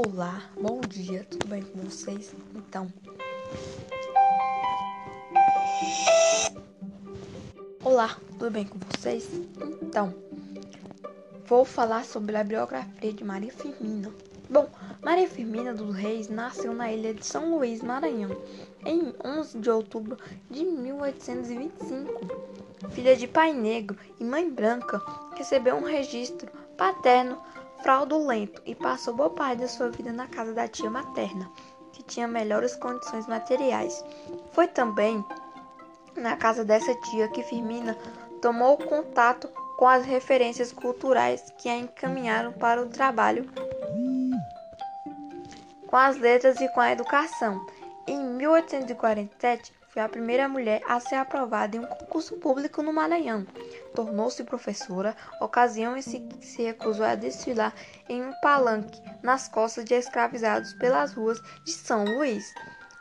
Olá, bom dia, tudo bem com vocês? Então, Olá, tudo bem com vocês? Então, vou falar sobre a biografia de Maria Firmina. Bom, Maria Firmina dos Reis nasceu na ilha de São Luís, Maranhão, em 11 de outubro de 1825. Filha de pai negro e mãe branca, recebeu um registro paterno fraudulento e passou boa parte da sua vida na casa da tia materna, que tinha melhores condições materiais. Foi também na casa dessa tia que Firmina tomou contato com as referências culturais que a encaminharam para o trabalho com as letras e com a educação. Em 1847, foi a primeira mulher a ser aprovada em um concurso público no Maranhão. Tornou-se professora, ocasião em que se recusou a desfilar em um palanque nas costas de escravizados pelas ruas de São Luís.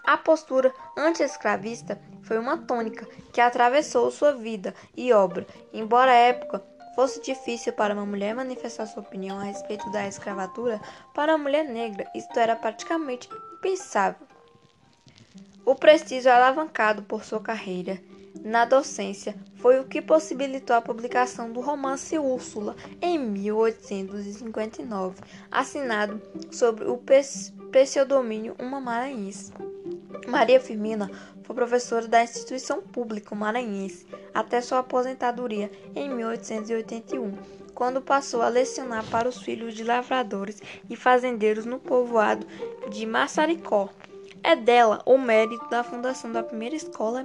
A postura anti-escravista foi uma tônica que atravessou sua vida e obra, embora a época fosse difícil para uma mulher manifestar sua opinião a respeito da escravatura, para a mulher negra isto era praticamente impensável. O prestígio alavancado por sua carreira na docência foi o que possibilitou a publicação do romance Úrsula em 1859, assinado sob o pseudônimo Uma Maranhense. Maria Firmina foi professora da instituição pública maranhense até sua aposentadoria em 1881, quando passou a lecionar para os filhos de lavradores e fazendeiros no povoado de Massaricó. É dela o mérito da fundação da primeira escola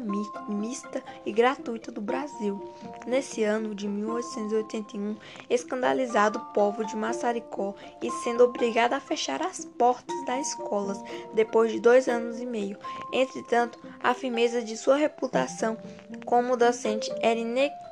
mista e gratuita do Brasil. Nesse ano de 1881, escandalizado o povo de Massaricó e sendo obrigado a fechar as portas das escolas depois de dois anos e meio. Entretanto, a firmeza de sua reputação como docente era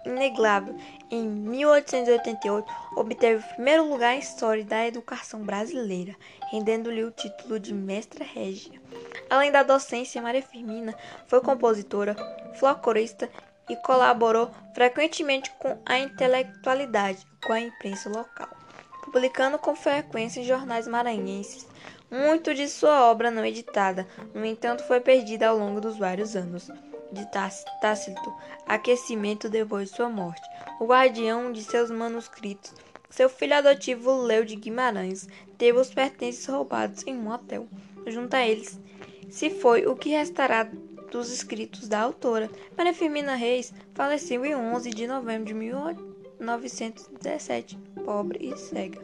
inegável. Em 1888, obteve o primeiro lugar em História da Educação Brasileira, rendendo-lhe o título de Mestra Régia. Além da docência, Maria Firmina foi compositora, folclorista e colaborou frequentemente com a intelectualidade, com a imprensa local, publicando com frequência em jornais maranhenses. Muito de sua obra não editada, no entanto, foi perdida ao longo dos vários anos de Tácito, aquecimento depois de sua morte, o guardião de seus manuscritos. Seu filho adotivo Leo de Guimarães teve os pertences roubados em um hotel. Junto a eles se foi o que restará dos escritos da autora. Maria Firmina Reis faleceu em 11 de novembro de 1917, pobre e cega.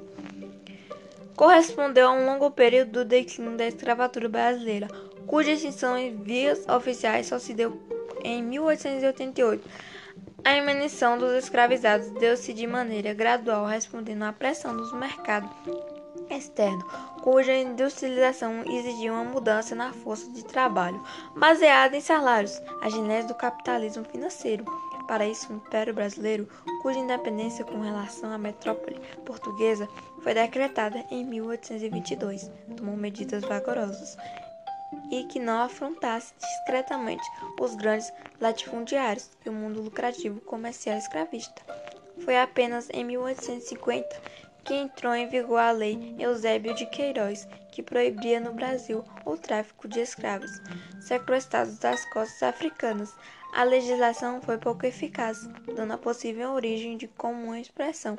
Correspondeu a um longo período do declínio da escravatura brasileira, cuja extinção em vias oficiais só se deu em 1888. A emissão dos escravizados deu-se de maneira gradual, respondendo à pressão dos mercados externo, cuja industrialização exigia uma mudança na força de trabalho, baseada em salários, a genese do capitalismo financeiro. Para isso, o Império Brasileiro, cuja independência com relação à metrópole portuguesa foi decretada em 1822, tomou medidas vagarosas e que não afrontasse discretamente os grandes latifundiários e o mundo lucrativo comercial escravista. Foi apenas em 1850 que entrou em vigor a Lei Eusébio de Queiroz, que proibia no Brasil o tráfico de escravos sequestrados das costas africanas. A legislação foi pouco eficaz, dando a possível origem de comum expressão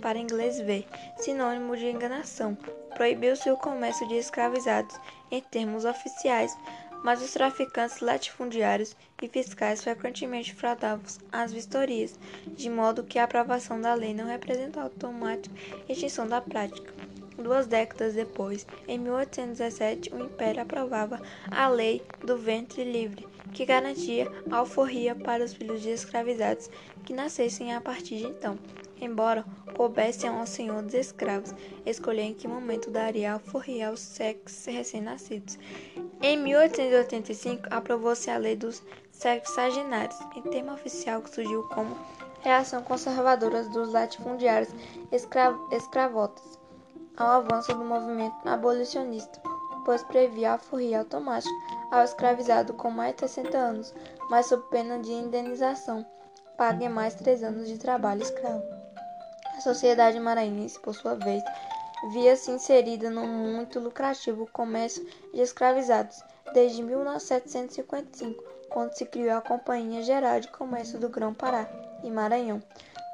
para inglês ver, sinônimo de enganação. Proibiu-se o comércio de escravizados em termos oficiais, mas os traficantes latifundiários e fiscais frequentemente fraudavam as vistorias, de modo que a aprovação da lei não representou automática extinção da prática. Duas décadas depois, em 1817, o Império aprovava a Lei do Ventre Livre, que garantia alforria para os filhos de escravizados que nascessem a partir de então embora coubesse um senhor dos escravos escolher em que momento daria alforria aos sexos recém-nascidos. Em 1885, aprovou-se a Lei dos Sexagenários, em termo oficial que surgiu como reação conservadora dos latifundiários escra escravotas ao avanço do movimento abolicionista, pois previa a alforria automática ao escravizado com mais de 60 anos, mas sob pena de indenização, pague mais três anos de trabalho escravo. A sociedade maranhense, por sua vez, via-se inserida no muito lucrativo comércio de escravizados desde 1755, quando se criou a Companhia Geral de Comércio do Grão-Pará e Maranhão,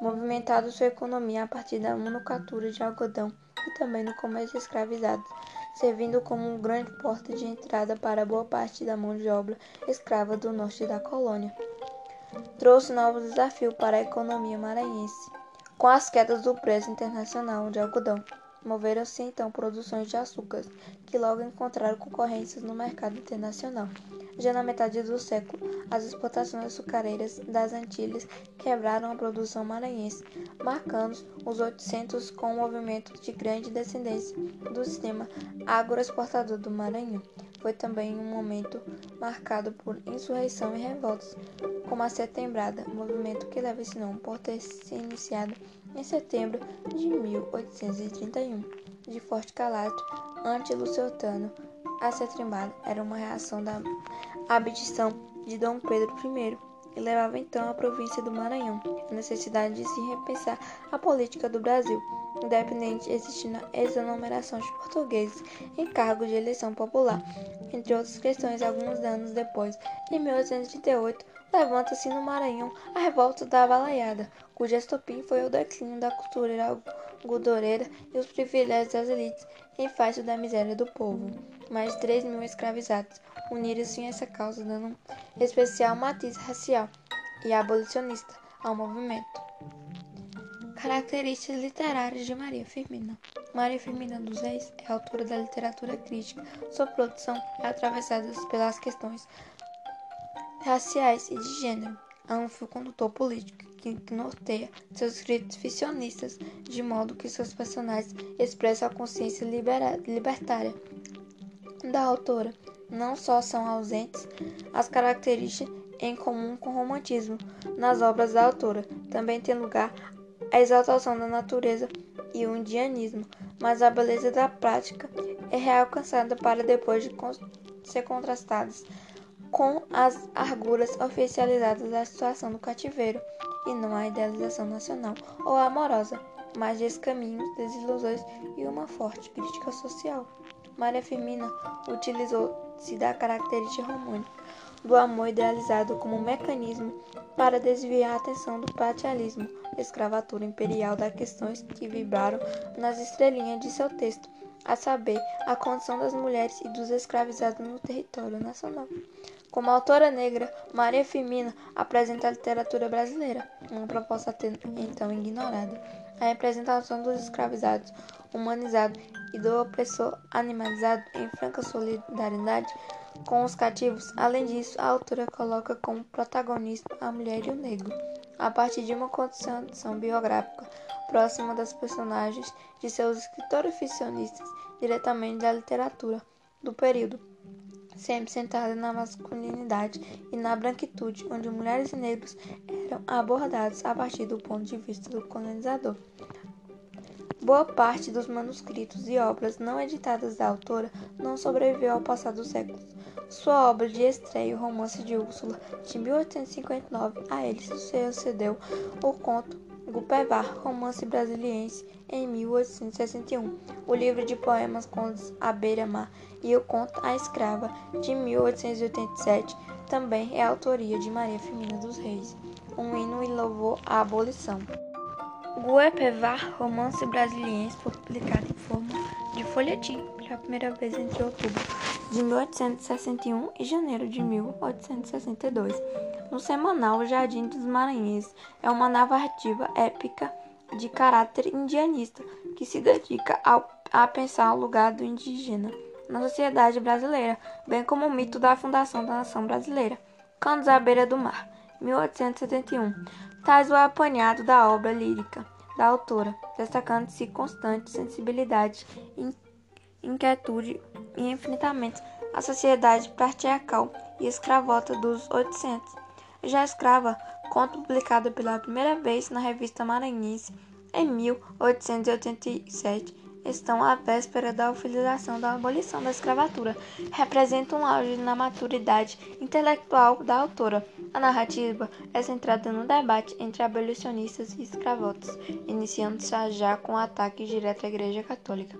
movimentado sua economia a partir da manufatura de algodão e também no comércio de escravizados, servindo como um grande porta de entrada para boa parte da mão de obra escrava do norte da colônia. Trouxe novos desafios para a economia maranhense, com as quedas do preço internacional de algodão. Moveram-se então produções de açúcares, que logo encontraram concorrências no mercado internacional. Já na metade do século, as exportações açucareiras das Antilhas quebraram a produção maranhense, marcando os 800 com um movimento de grande descendência do sistema agroexportador do Maranhão. Foi também um momento marcado por insurreição e revoltas, como a Setembrada, movimento que leva esse nome por ter se iniciado em setembro de 1831, de forte caráter anti-luciotano. A Setembrada era uma reação da abdição de Dom Pedro I e levava então à província do Maranhão a necessidade de se repensar a política do Brasil, independente existindo a exoneração de portugueses em cargos de eleição popular. Entre outras questões, alguns anos depois, em 1838, levanta-se no Maranhão a revolta da Balaiada, cujo estopim foi o declínio da cultura algodoreira e os privilégios das elites em face da miséria do povo. Mais de 3 mil escravizados uniram-se em essa causa, dando um especial matiz racial e abolicionista ao movimento. Características literárias de Maria Firmina. Maria Firmina dos Reis é autora da literatura crítica. Sua produção é atravessada pelas questões raciais e de gênero. Há um fio condutor político que norteia seus escritos ficcionistas, de modo que seus personagens expressam a consciência libertária da autora. Não só são ausentes as características em comum com o romantismo nas obras da autora, também tem lugar a exaltação da natureza e o indianismo, mas a beleza da prática é realcançada para depois de ser contrastadas com as arguras oficializadas da situação do cativeiro e não a idealização nacional ou amorosa, mas descaminhos, desilusões e uma forte crítica social. Maria Firmina utilizou-se da característica romântica do amor idealizado como mecanismo para desviar a atenção do patrialismo, escravatura imperial das questões que vibraram nas estrelinhas de seu texto, a saber, a condição das mulheres e dos escravizados no território nacional. Como autora negra, Maria Firmina apresenta a literatura brasileira, uma proposta então ignorada, a representação dos escravizados humanizados e do opressor animalizado em franca solidariedade com os cativos. Além disso, a autora coloca como protagonista a mulher e o negro, a partir de uma condição biográfica próxima das personagens de seus escritores ficcionistas, diretamente da literatura do período, sempre centrada na masculinidade e na branquitude, onde mulheres e negros eram abordados a partir do ponto de vista do colonizador. Boa parte dos manuscritos e obras não editadas da autora não sobreviveu ao passar dos séculos. Sua obra de estreia, o Romance de Úrsula, de 1859, a ele sucedeu o conto Gupevar, romance brasiliense, em 1861, o livro de poemas Contos à beira-mar e o conto A Escrava, de 1887, também é autoria de Maria Firmina dos Reis, um hino e louvor à abolição. Guepevar, romance brasiliense, publicado em forma de folhetim pela primeira vez entre outubro de 1861 e janeiro de 1862, no semanal Jardim dos Maranhenses. É uma narrativa épica de caráter indianista que se dedica ao, a pensar o lugar do indígena na sociedade brasileira, bem como o mito da fundação da nação brasileira. Cantos à beira do mar, 1871 traz o apanhado da obra lírica da autora, destacando-se constante sensibilidade, inquietude e enfrentamento à sociedade patriarcal e escravota dos 800. Já Escrava, conto publicado pela primeira vez na revista Maranhense em 1887, estão à véspera da oficialização da abolição da escravatura. Representam um auge na maturidade intelectual da autora. A narrativa é centrada no debate entre abolicionistas e escravotas, iniciando-se já com o ataque direto à Igreja Católica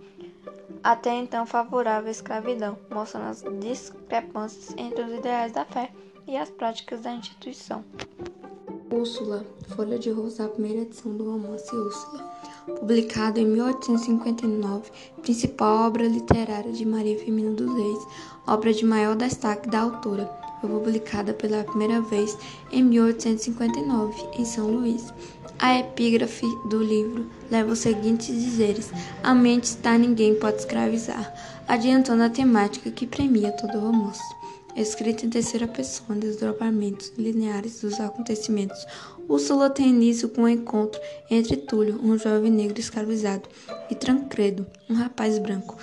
até então favorável à escravidão, mostrando as discrepâncias entre os ideais da fé e as práticas da instituição. Úrsula, Folha de Rosa, a primeira edição do romance Úrsula, publicado em 1859, principal obra literária de Maria Firmina dos Reis, obra de maior destaque da autora. Foi publicada pela primeira vez em 1859, em São Luís. A epígrafe do livro leva os seguintes dizeres: A mente está, ninguém pode escravizar, adiantando a temática que premia todo o romance escrita em terceira pessoa, desdobramentos lineares dos acontecimentos. Úrsula tem início com o um encontro entre Túlio, um jovem negro escravizado, e Tancredo, um rapaz branco.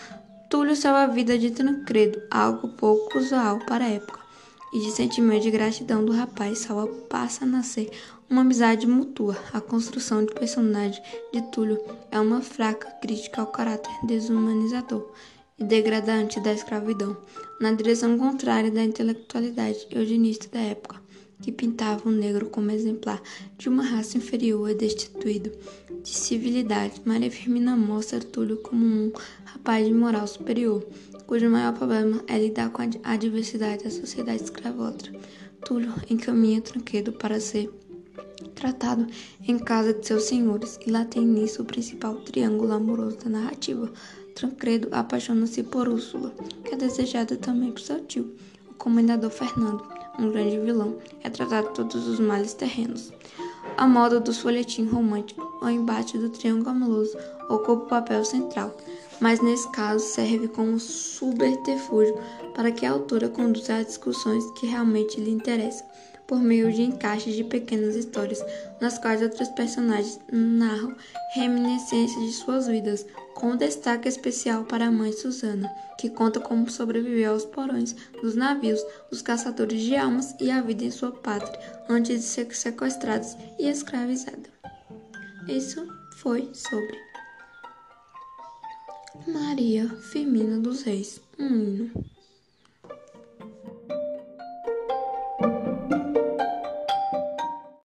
Túlio salva a vida de Tancredo, algo pouco usual para a época, e de sentimento de gratidão do rapaz salva passa a nascer uma amizade mútua. A construção de personagem de Túlio é uma fraca crítica ao caráter desumanizador e degradante da escravidão, na direção contrária da intelectualidade eugenista da época, que pintava o negro como exemplar de uma raça inferior e destituído de civilidade. Maria Firmina mostra Túlio como um rapaz de moral superior, cujo maior problema é lidar com a diversidade da sociedade escravótra. Túlio encaminha Tranquedo para ser tratado em casa de seus senhores, e lá tem início o principal triângulo amoroso da narrativa. Tancredo apaixona-se por Úrsula, que é desejada também por seu tio, o comendador Fernando, um grande vilão, é tratado todos os males terrenos. A moda dos folhetins românticos, o embate do triângulo amoroso ocupa o papel central, mas nesse caso serve como subterfúgio para que a autora conduza as discussões que realmente lhe interessam por meio de encaixes de pequenas histórias, nas quais outros personagens narram reminiscências de suas vidas, com destaque especial para a mãe Susana, que conta como sobreviveu aos porões dos navios dos caçadores de almas e a vida em sua pátria antes de ser sequestrada e escravizada. Isso foi sobre Maria Firmina dos Reis, um hino.